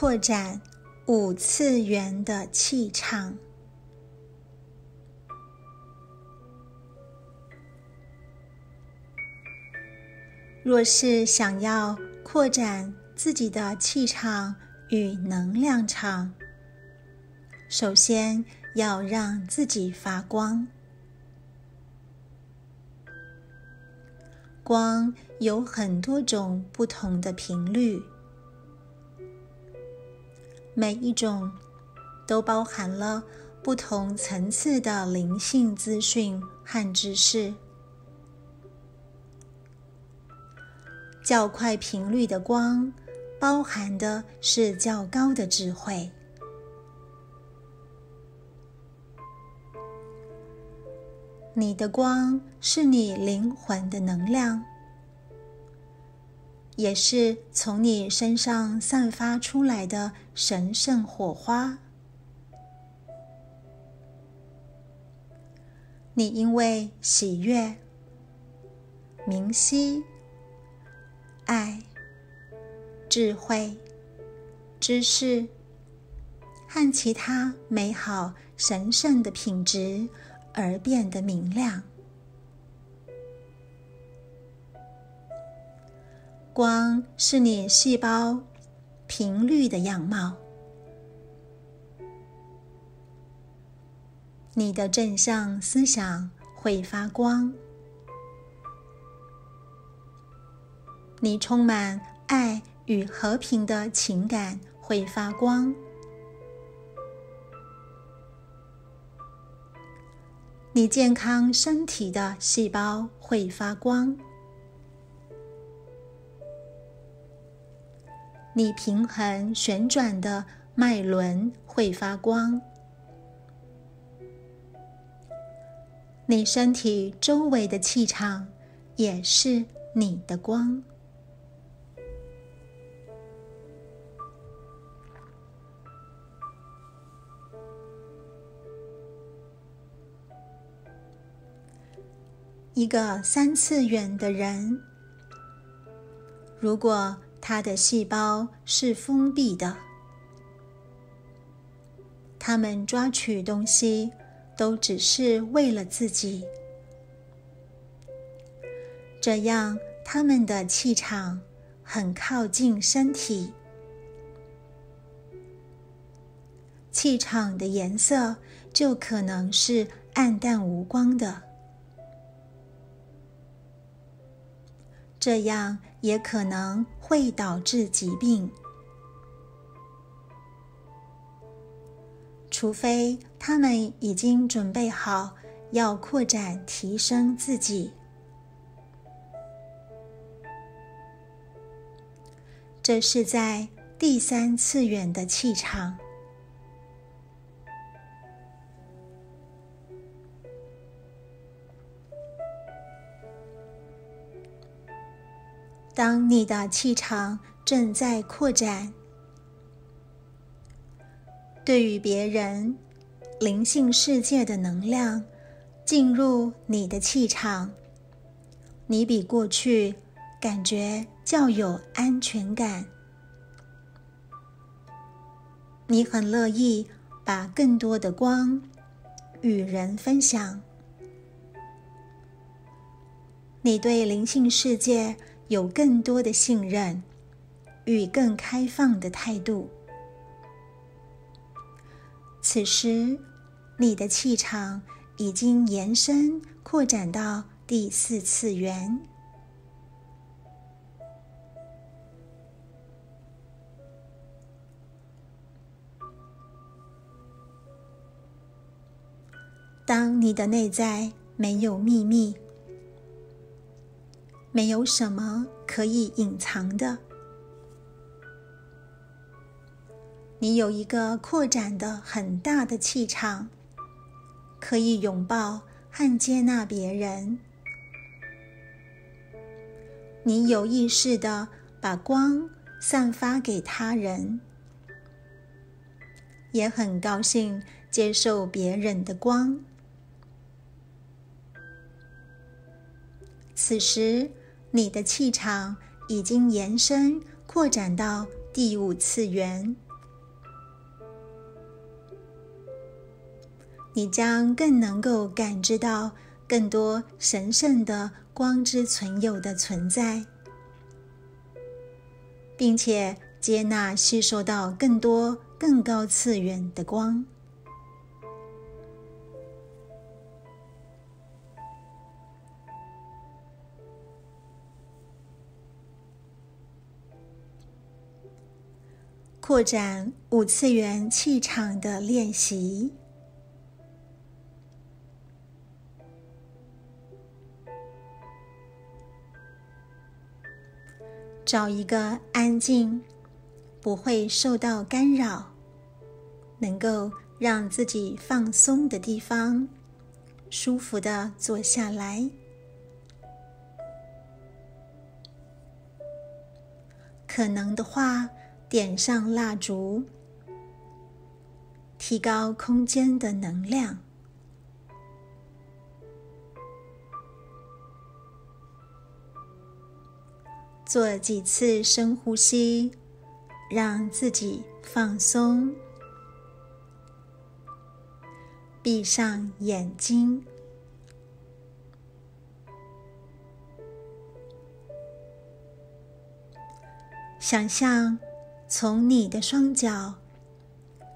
扩展五次元的气场。若是想要扩展自己的气场与能量场，首先要让自己发光。光有很多种不同的频率，每一种都包含了不同层次的灵性资讯和知识。较快频率的光，包含的是较高的智慧。你的光是你灵魂的能量，也是从你身上散发出来的神圣火花。你因为喜悦、明晰。爱、智慧、知识和其他美好神圣的品质而变得明亮。光是你细胞频率的样貌，你的正向思想会发光。你充满爱与和平的情感会发光，你健康身体的细胞会发光，你平衡旋转的脉轮会发光，你身体周围的气场也是你的光。一个三次元的人，如果他的细胞是封闭的，他们抓取东西都只是为了自己，这样他们的气场很靠近身体，气场的颜色就可能是暗淡无光的。这样也可能会导致疾病，除非他们已经准备好要扩展、提升自己。这是在第三次元的气场。当你的气场正在扩展，对于别人、灵性世界的能量进入你的气场，你比过去感觉较有安全感。你很乐意把更多的光与人分享。你对灵性世界。有更多的信任与更开放的态度。此时，你的气场已经延伸扩展到第四次元。当你的内在没有秘密。没有什么可以隐藏的。你有一个扩展的很大的气场，可以拥抱和接纳别人。你有意识的把光散发给他人，也很高兴接受别人的光。此时。你的气场已经延伸扩展到第五次元。你将更能够感知到更多神圣的光之存有的存在。并且接纳吸收到更多更高次元的光。扩展五次元气场的练习。找一个安静、不会受到干扰、能够让自己放松的地方，舒服的坐下来。可能的话。点上蜡烛，提高空间的能量。做几次深呼吸，让自己放松。闭上眼睛，想象。从你的双脚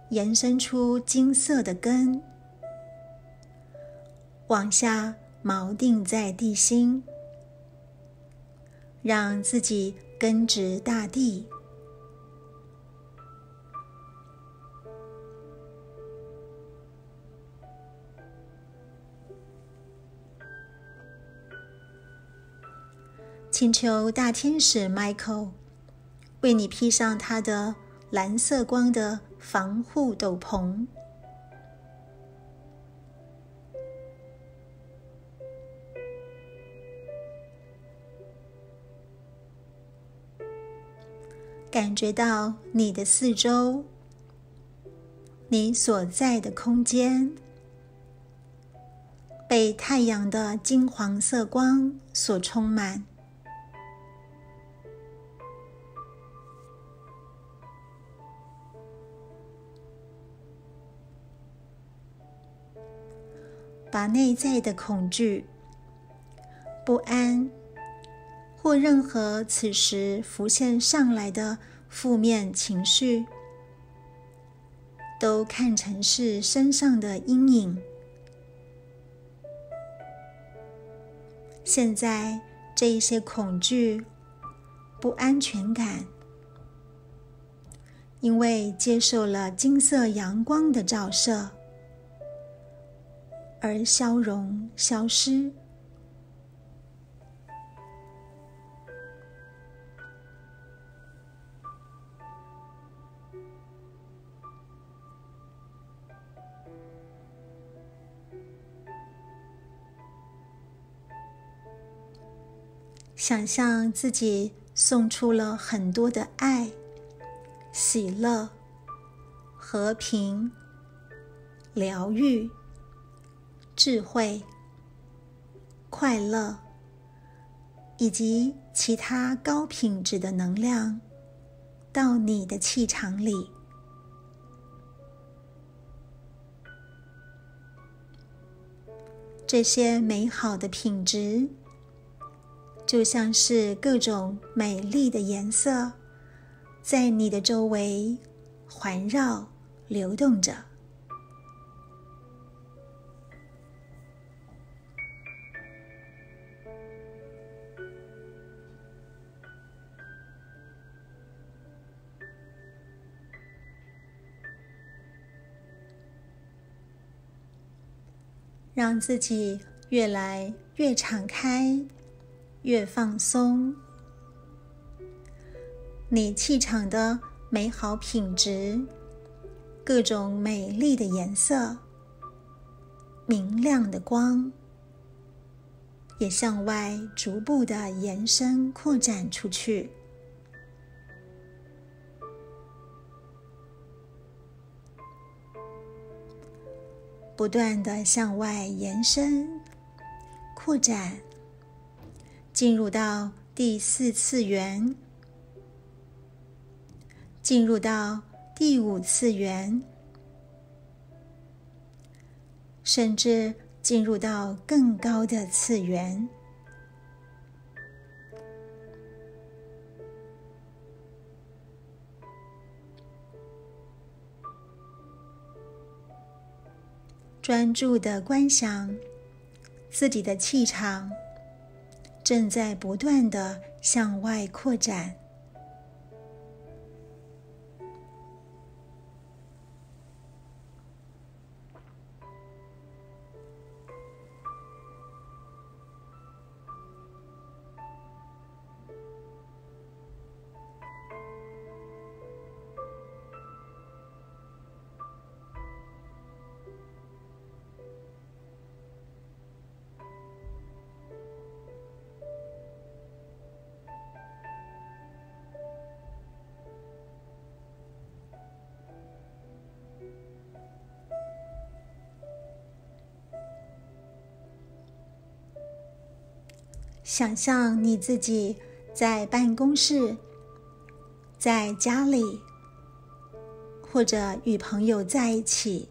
延伸出金色的根，往下锚定在地心，让自己根植大地。请求大天使 Michael。为你披上它的蓝色光的防护斗篷，感觉到你的四周，你所在的空间被太阳的金黄色光所充满。把内在的恐惧、不安或任何此时浮现上来的负面情绪，都看成是身上的阴影。现在，这一些恐惧、不安全感，因为接受了金色阳光的照射。而消融、消失，想象自己送出了很多的爱、喜乐、和平、疗愈。智慧、快乐以及其他高品质的能量到你的气场里，这些美好的品质就像是各种美丽的颜色，在你的周围环绕、流动着。让自己越来越敞开，越放松。你气场的美好品质，各种美丽的颜色，明亮的光，也向外逐步的延伸扩展出去。不断的向外延伸、扩展，进入到第四次元，进入到第五次元，甚至进入到更高的次元。专注的观想自己的气场正在不断的向外扩展。想象你自己在办公室、在家里，或者与朋友在一起，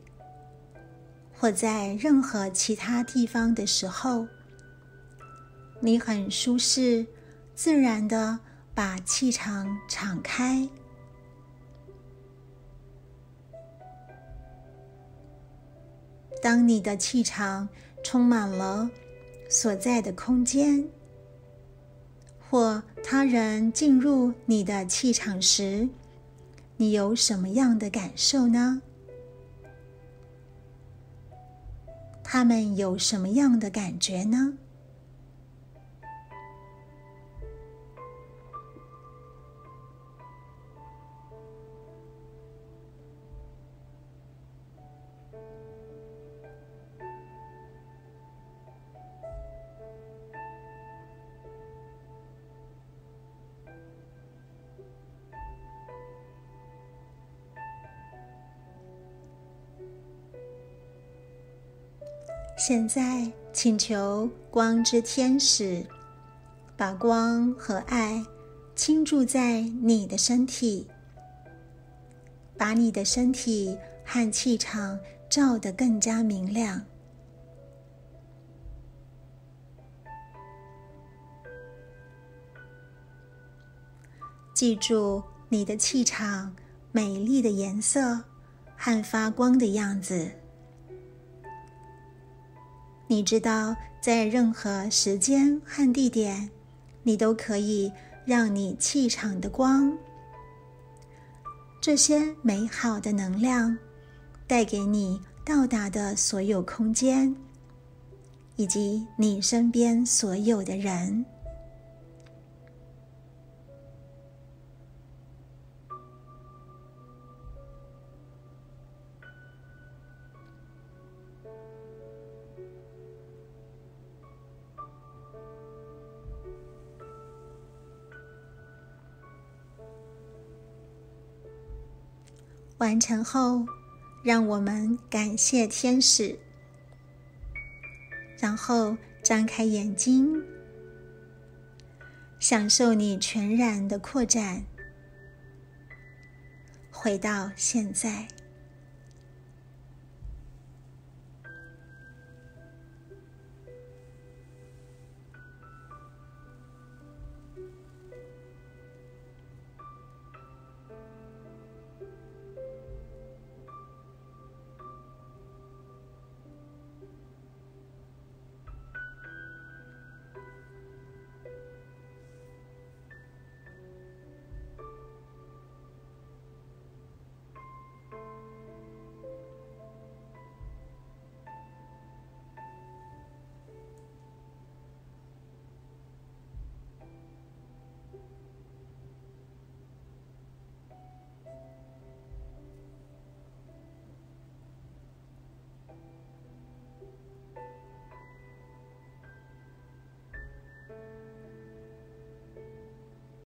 或在任何其他地方的时候，你很舒适、自然的把气场敞开。当你的气场充满了所在的空间。或他人进入你的气场时，你有什么样的感受呢？他们有什么样的感觉呢？现在，请求光之天使把光和爱倾注在你的身体，把你的身体和气场照得更加明亮。记住你的气场美丽的颜色和发光的样子。你知道，在任何时间和地点，你都可以让你气场的光，这些美好的能量，带给你到达的所有空间，以及你身边所有的人。完成后，让我们感谢天使，然后张开眼睛，享受你全然的扩展，回到现在。